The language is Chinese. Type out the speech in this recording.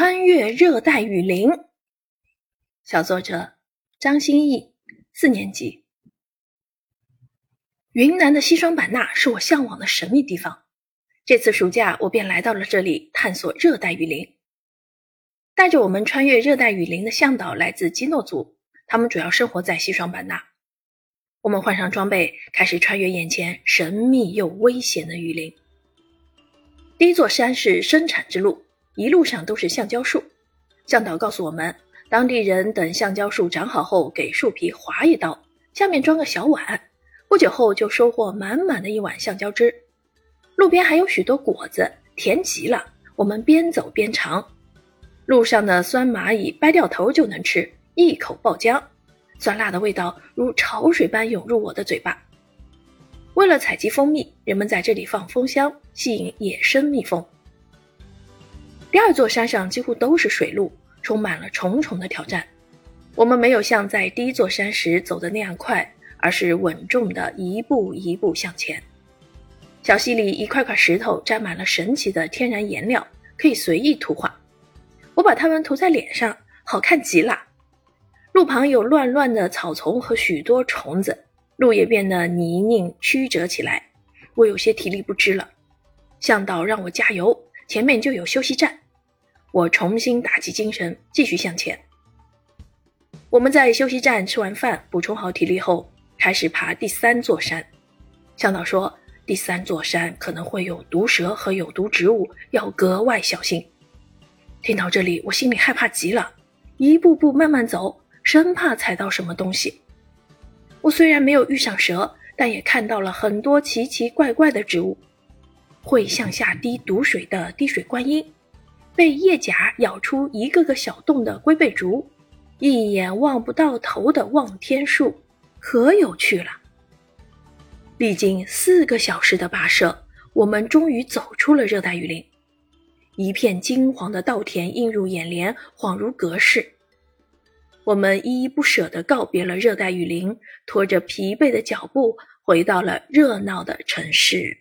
穿越热带雨林，小作者张歆艺，四年级。云南的西双版纳是我向往的神秘地方，这次暑假我便来到了这里探索热带雨林。带着我们穿越热带雨林的向导来自基诺族，他们主要生活在西双版纳。我们换上装备，开始穿越眼前神秘又危险的雨林。第一座山是生产之路。一路上都是橡胶树，向导告诉我们，当地人等橡胶树长好后，给树皮划一刀，下面装个小碗，不久后就收获满满的一碗橡胶汁。路边还有许多果子，甜极了。我们边走边尝，路上的酸蚂蚁掰掉头就能吃，一口爆浆，酸辣的味道如潮水般涌入我的嘴巴。为了采集蜂蜜，人们在这里放蜂箱，吸引野生蜜蜂。第二座山上几乎都是水路，充满了重重的挑战。我们没有像在第一座山时走的那样快，而是稳重的一步一步向前。小溪里一块块石头沾满了神奇的天然颜料，可以随意涂画。我把它们涂在脸上，好看极了。路旁有乱乱的草丛和许多虫子，路也变得泥泞曲折起来。我有些体力不支了，向导让我加油。前面就有休息站，我重新打起精神，继续向前。我们在休息站吃完饭，补充好体力后，开始爬第三座山。向导说，第三座山可能会有毒蛇和有毒植物，要格外小心。听到这里，我心里害怕极了，一步步慢慢走，生怕踩到什么东西。我虽然没有遇上蛇，但也看到了很多奇奇怪怪的植物。会向下滴毒水的滴水观音，被叶甲咬出一个个小洞的龟背竹，一眼望不到头的望天树，可有趣了。历经四个小时的跋涉，我们终于走出了热带雨林。一片金黄的稻田映入眼帘，恍如隔世。我们依依不舍地告别了热带雨林，拖着疲惫的脚步回到了热闹的城市。